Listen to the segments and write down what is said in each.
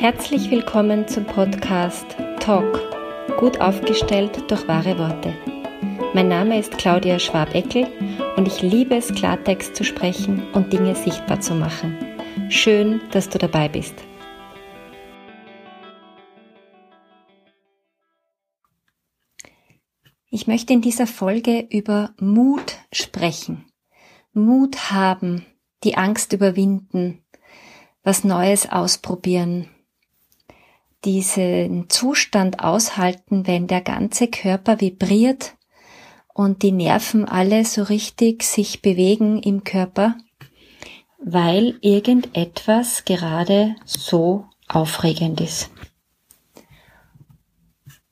Herzlich willkommen zum Podcast Talk, gut aufgestellt durch wahre Worte. Mein Name ist Claudia Schwabeckel und ich liebe es, Klartext zu sprechen und Dinge sichtbar zu machen. Schön, dass du dabei bist. Ich möchte in dieser Folge über Mut sprechen. Mut haben, die Angst überwinden, was Neues ausprobieren, diesen Zustand aushalten, wenn der ganze Körper vibriert und die Nerven alle so richtig sich bewegen im Körper, weil irgendetwas gerade so aufregend ist.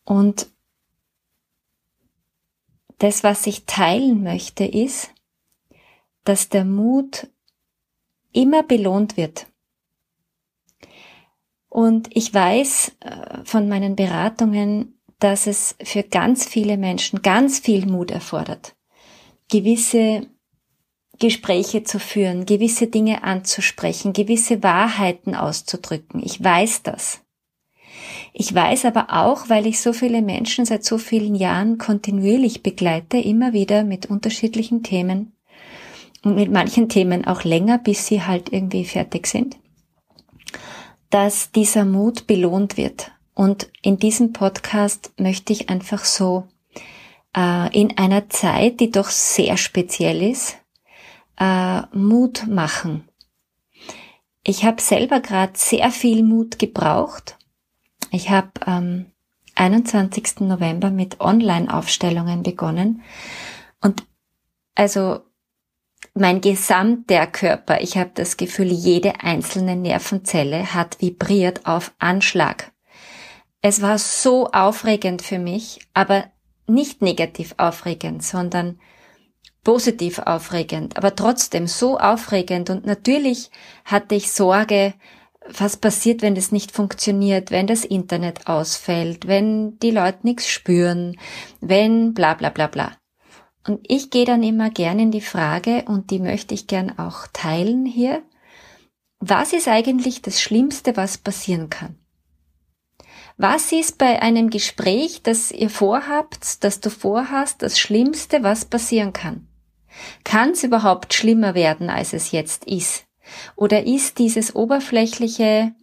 Und das, was ich teilen möchte, ist, dass der Mut immer belohnt wird. Und ich weiß äh, von meinen Beratungen, dass es für ganz viele Menschen ganz viel Mut erfordert, gewisse Gespräche zu führen, gewisse Dinge anzusprechen, gewisse Wahrheiten auszudrücken. Ich weiß das. Ich weiß aber auch, weil ich so viele Menschen seit so vielen Jahren kontinuierlich begleite, immer wieder mit unterschiedlichen Themen und mit manchen Themen auch länger, bis sie halt irgendwie fertig sind, dass dieser Mut belohnt wird. Und in diesem Podcast möchte ich einfach so äh, in einer Zeit, die doch sehr speziell ist, äh, Mut machen. Ich habe selber gerade sehr viel Mut gebraucht. Ich habe am 21. November mit Online-Aufstellungen begonnen. Und also mein gesamter Körper, ich habe das Gefühl, jede einzelne Nervenzelle hat vibriert auf Anschlag. Es war so aufregend für mich, aber nicht negativ aufregend, sondern positiv aufregend, aber trotzdem so aufregend. Und natürlich hatte ich Sorge, was passiert, wenn das nicht funktioniert, wenn das Internet ausfällt, wenn die Leute nichts spüren, wenn bla bla bla bla. Und ich gehe dann immer gern in die Frage, und die möchte ich gern auch teilen hier, was ist eigentlich das Schlimmste, was passieren kann? Was ist bei einem Gespräch, das ihr vorhabt, das du vorhast, das Schlimmste, was passieren kann? Kann es überhaupt schlimmer werden, als es jetzt ist? Oder ist dieses oberflächliche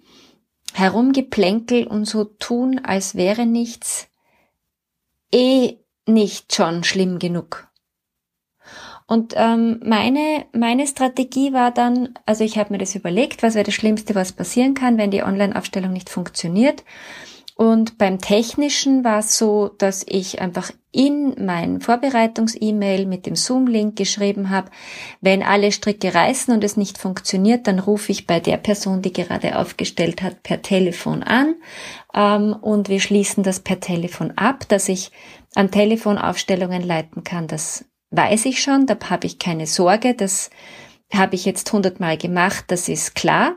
Herumgeplänkel und so tun, als wäre nichts, eh nicht schon schlimm genug? Und ähm, meine, meine Strategie war dann, also ich habe mir das überlegt, was wäre das Schlimmste, was passieren kann, wenn die Online-Aufstellung nicht funktioniert. Und beim Technischen war es so, dass ich einfach in mein Vorbereitungs-E-Mail mit dem Zoom-Link geschrieben habe, wenn alle Stricke reißen und es nicht funktioniert, dann rufe ich bei der Person, die gerade aufgestellt hat, per Telefon an ähm, und wir schließen das per Telefon ab, dass ich an Telefonaufstellungen leiten kann. Das weiß ich schon, da habe ich keine Sorge, das habe ich jetzt hundertmal gemacht, das ist klar.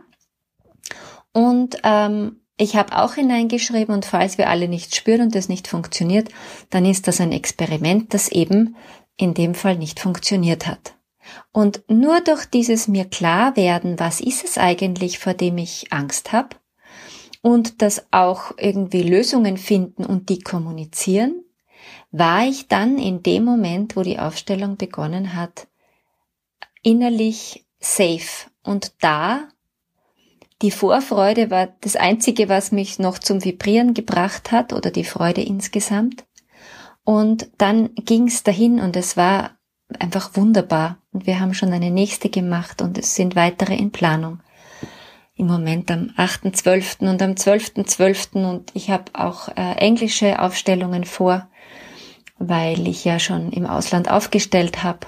Und ähm, ich habe auch hineingeschrieben, und falls wir alle nicht spüren und das nicht funktioniert, dann ist das ein Experiment, das eben in dem Fall nicht funktioniert hat. Und nur durch dieses mir klar werden, was ist es eigentlich, vor dem ich Angst habe, und das auch irgendwie Lösungen finden und die kommunizieren, war ich dann in dem Moment, wo die Aufstellung begonnen hat, innerlich safe. Und da, die Vorfreude war das Einzige, was mich noch zum Vibrieren gebracht hat oder die Freude insgesamt. Und dann ging's dahin und es war einfach wunderbar. Und wir haben schon eine nächste gemacht und es sind weitere in Planung. Im Moment am 8.12. und am 12.12. .12. und ich habe auch äh, englische Aufstellungen vor weil ich ja schon im Ausland aufgestellt habe.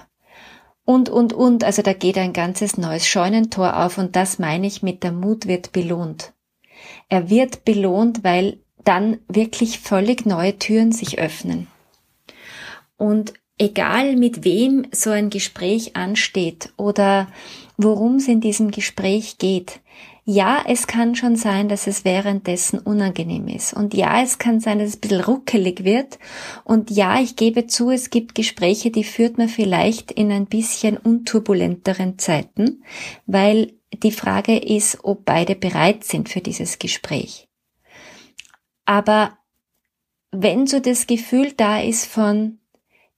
Und, und, und, also da geht ein ganzes neues Scheunentor auf und das meine ich mit der Mut wird belohnt. Er wird belohnt, weil dann wirklich völlig neue Türen sich öffnen. Und egal mit wem so ein Gespräch ansteht oder worum es in diesem Gespräch geht, ja, es kann schon sein, dass es währenddessen unangenehm ist. Und ja, es kann sein, dass es ein bisschen ruckelig wird. Und ja, ich gebe zu, es gibt Gespräche, die führt man vielleicht in ein bisschen unturbulenteren Zeiten, weil die Frage ist, ob beide bereit sind für dieses Gespräch. Aber wenn so das Gefühl da ist von,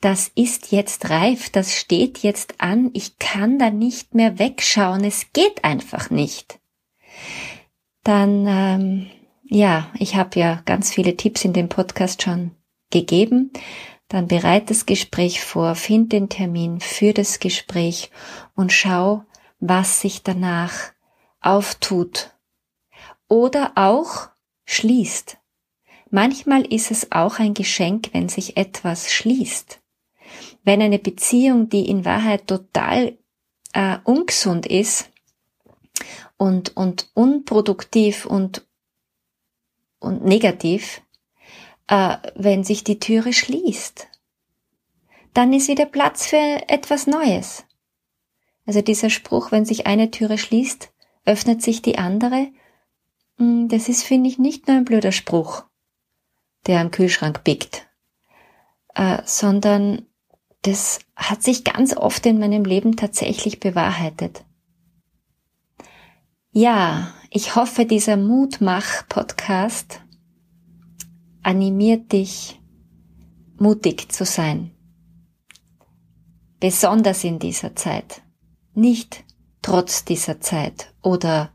das ist jetzt reif, das steht jetzt an, ich kann da nicht mehr wegschauen, es geht einfach nicht, dann, ähm, ja, ich habe ja ganz viele Tipps in dem Podcast schon gegeben, dann bereit das Gespräch vor, find den Termin für das Gespräch und schau, was sich danach auftut. Oder auch schließt. Manchmal ist es auch ein Geschenk, wenn sich etwas schließt. Wenn eine Beziehung, die in Wahrheit total äh, ungesund ist und, und unproduktiv und, und negativ, äh, wenn sich die Türe schließt, dann ist wieder Platz für etwas Neues. Also dieser Spruch, wenn sich eine Türe schließt, öffnet sich die andere, hm, das ist, finde ich, nicht nur ein blöder Spruch, der am Kühlschrank biegt, äh, sondern das hat sich ganz oft in meinem Leben tatsächlich bewahrheitet. Ja, ich hoffe, dieser Mutmach-Podcast animiert dich, mutig zu sein. Besonders in dieser Zeit. Nicht trotz dieser Zeit oder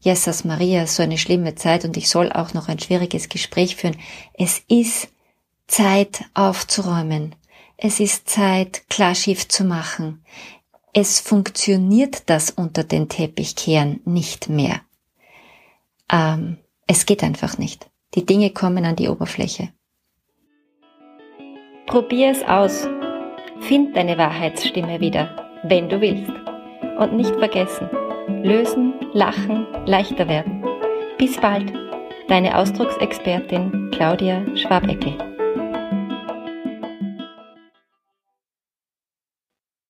Jesus Maria, so eine schlimme Zeit und ich soll auch noch ein schwieriges Gespräch führen. Es ist Zeit aufzuräumen. Es ist Zeit, Klarschiff zu machen. Es funktioniert das unter den Teppichkehren nicht mehr. Ähm, es geht einfach nicht. Die Dinge kommen an die Oberfläche. Probier es aus. Find deine Wahrheitsstimme wieder, wenn du willst. Und nicht vergessen, lösen, lachen, leichter werden. Bis bald, deine Ausdrucksexpertin Claudia Schwabeckel.